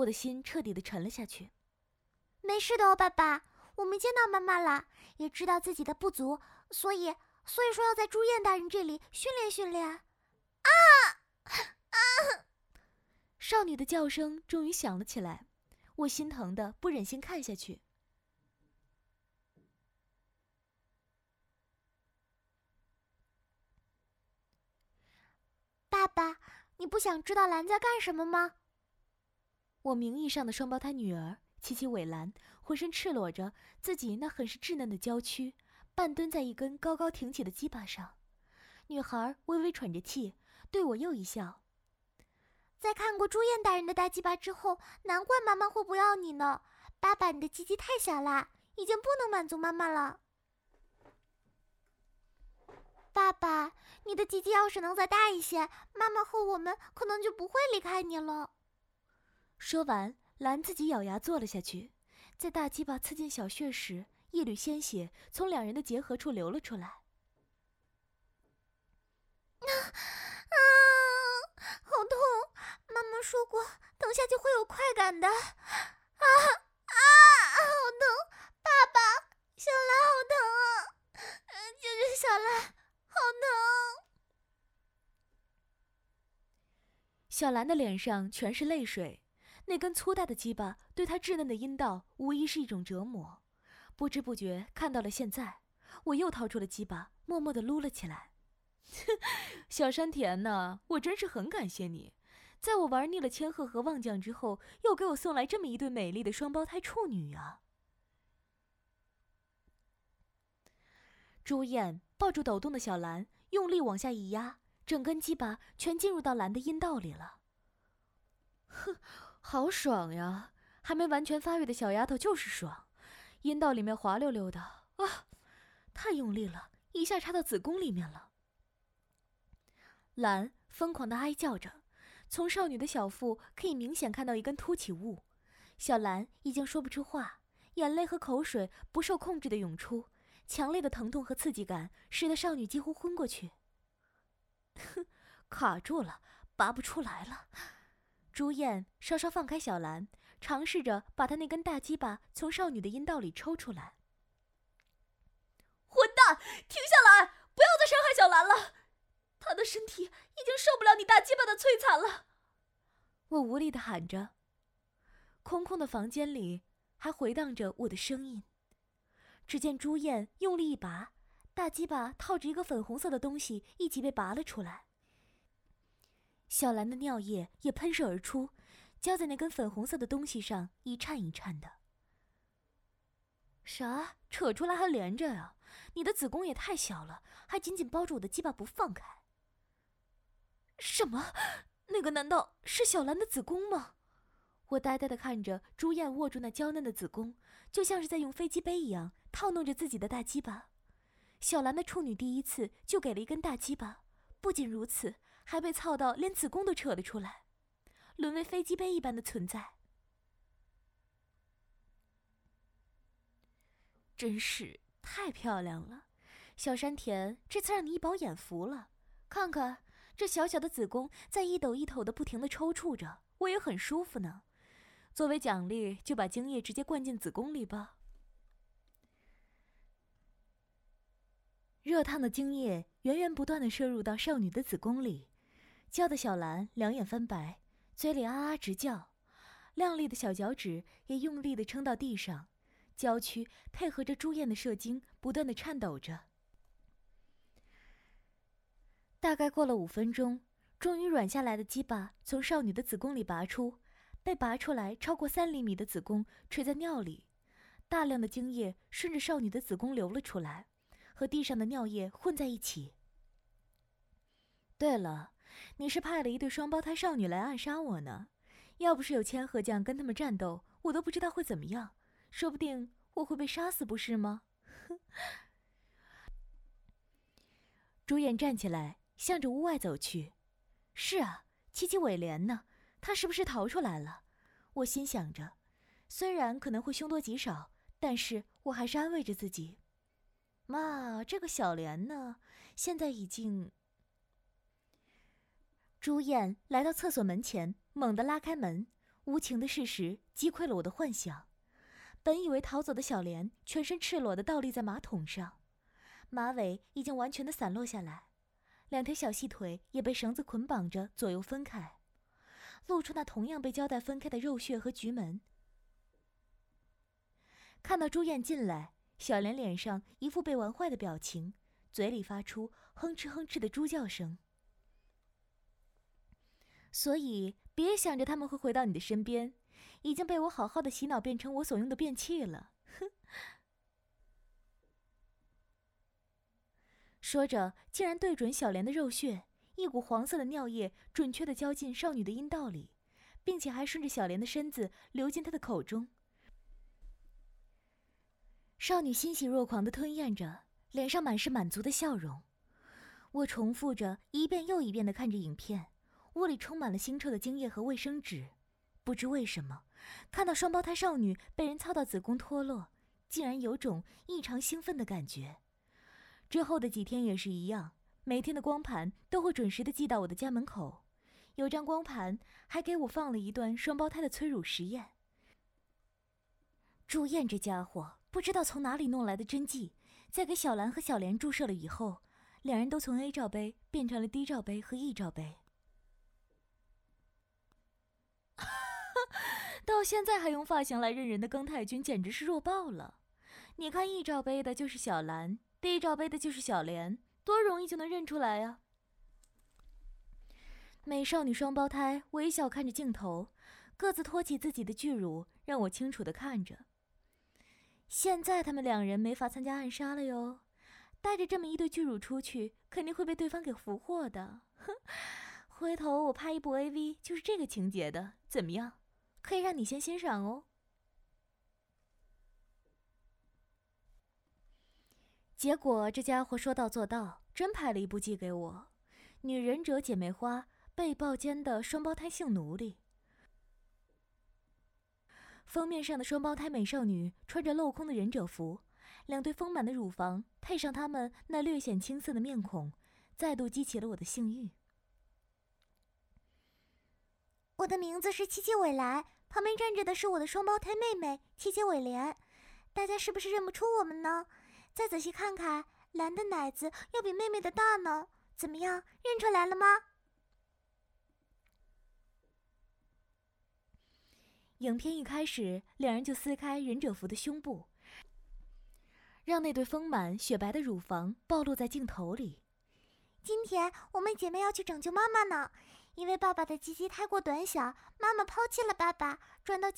我的心彻底的沉了下去。没事的哦，爸爸，我们见到妈妈了，也知道自己的不足，所以，所以说要在朱燕大人这里训练训练。啊啊！少女的叫声终于响了起来，我心疼的不忍心看下去。爸爸，你不想知道兰在干什么吗？我名义上的双胞胎女儿琪琪伟兰，浑身赤裸着自己那很是稚嫩的娇躯，半蹲在一根高高挺起的鸡巴上。女孩微微喘着气，对我又一笑。在看过朱燕大人的大鸡巴之后，难怪妈妈会不要你呢。爸爸，你的鸡鸡太小啦，已经不能满足妈妈了。爸爸，你的鸡鸡要是能再大一些，妈妈和我们可能就不会离开你了。说完，兰自己咬牙坐了下去，在大鸡巴刺进小穴时，一缕鲜血从两人的结合处流了出来。啊啊，好痛！妈妈说过，等下就会有快感的。啊啊，好疼！爸爸，小兰好疼啊！救救小兰！好疼！小兰的脸上全是泪水，那根粗大的鸡巴对她稚嫩的阴道无疑是一种折磨。不知不觉看到了现在，我又掏出了鸡巴，默默的撸了起来。小山田呐，我真是很感谢你，在我玩腻了千鹤和望将之后，又给我送来这么一对美丽的双胞胎处女啊！朱燕。抱住抖动的小兰，用力往下一压，整根鸡巴全进入到兰的阴道里了。哼，好爽呀！还没完全发育的小丫头就是爽，阴道里面滑溜溜的啊，太用力了，一下插到子宫里面了。兰疯狂的哀叫着，从少女的小腹可以明显看到一根凸起物。小兰已经说不出话，眼泪和口水不受控制的涌出。强烈的疼痛和刺激感使得少女几乎昏过去。哼，卡住了，拔不出来了。朱燕稍稍放开小兰，尝试着把她那根大鸡巴从少女的阴道里抽出来。混蛋，停下来！不要再伤害小兰了，她的身体已经受不了你大鸡巴的摧残了。我无力的喊着。空空的房间里还回荡着我的声音。只见朱燕用力一拔，大鸡巴套着一个粉红色的东西一起被拔了出来。小兰的尿液也喷射而出，浇在那根粉红色的东西上，一颤一颤的。啥？扯出来还连着呀？你的子宫也太小了，还紧紧包住我的鸡巴不放开。什么？那个难道是小兰的子宫吗？我呆呆的看着朱燕握住那娇嫩的子宫，就像是在用飞机杯一样。套弄着自己的大鸡巴，小兰的处女第一次就给了一根大鸡巴，不仅如此，还被操到连子宫都扯了出来，沦为飞机杯一般的存在。真是太漂亮了，小山田，这次让你一饱眼福了。看看这小小的子宫在一抖一抖的不停的抽搐着，我也很舒服呢。作为奖励，就把精液直接灌进子宫里吧。热烫的精液源源不断的摄入到少女的子宫里，叫的小兰两眼翻白，嘴里啊啊直叫，亮丽的小脚趾也用力的撑到地上，娇躯配合着朱燕的射精，不断的颤抖着。大概过了五分钟，终于软下来的鸡巴从少女的子宫里拔出，被拔出来超过三厘米的子宫垂在尿里，大量的精液顺着少女的子宫流了出来。和地上的尿液混在一起。对了，你是派了一对双胞胎少女来暗杀我呢？要不是有千鹤将跟他们战斗，我都不知道会怎么样，说不定我会被杀死，不是吗？朱燕站起来，向着屋外走去。是啊，七七尾莲呢？他是不是逃出来了？我心想着，虽然可能会凶多吉少，但是我还是安慰着自己。妈，这个小莲呢？现在已经……朱燕来到厕所门前，猛地拉开门，无情的事实击溃了我的幻想。本以为逃走的小莲，全身赤裸的倒立在马桶上，马尾已经完全的散落下来，两条小细腿也被绳子捆绑着左右分开，露出那同样被胶带分开的肉穴和菊门。看到朱燕进来，小莲脸上一副被玩坏的表情，嘴里发出哼哧哼哧的猪叫声。所以别想着他们会回到你的身边。已经被我好好的洗脑，变成我所用的便器了。哼！说着，竟然对准小莲的肉穴，一股黄色的尿液准确的浇进少女的阴道里，并且还顺着小莲的身子流进她的口中。少女欣喜若狂的吞咽着，脸上满是满足的笑容。我重复着一遍又一遍的看着影片，屋里充满了腥臭的精液和卫生纸。不知为什么，看到双胞胎少女被人操到子宫脱落，竟然有种异常兴奋的感觉。之后的几天也是一样，每天的光盘都会准时的寄到我的家门口。有张光盘还给我放了一段双胞胎的催乳实验。朱燕这家伙不知道从哪里弄来的针剂，在给小兰和小莲注射了以后，两人都从 A 罩杯变成了 D 罩杯和 E 罩杯。到现在还用发型来认人的庚太君简直是弱爆了！你看一罩杯的就是小兰，第一罩杯的就是小莲，多容易就能认出来呀！美少女双胞胎微笑看着镜头，各自托起自己的巨乳，让我清楚的看着。现在他们两人没法参加暗杀了哟，带着这么一对巨乳出去，肯定会被对方给俘获的。哼，回头我拍一部 AV 就是这个情节的，怎么样？可以让你先欣赏哦。结果这家伙说到做到，真拍了一部寄给我，《女忍者姐妹花被暴奸的双胞胎性奴隶》。封面上的双胞胎美少女穿着镂空的忍者服，两对丰满的乳房配上她们那略显青涩的面孔，再度激起了我的性欲。我的名字是七七尾来，旁边站着的是我的双胞胎妹妹七七尾莲，大家是不是认不出我们呢？再仔细看看，蓝的奶子要比妹妹的大呢，怎么样，认出来了吗？影片一开始，两人就撕开忍者服的胸部，让那对丰满雪白的乳房暴露在镜头里。今天我们姐妹要去拯救妈妈呢。因为爸爸的鸡鸡太过短小，妈妈抛弃了爸爸，转到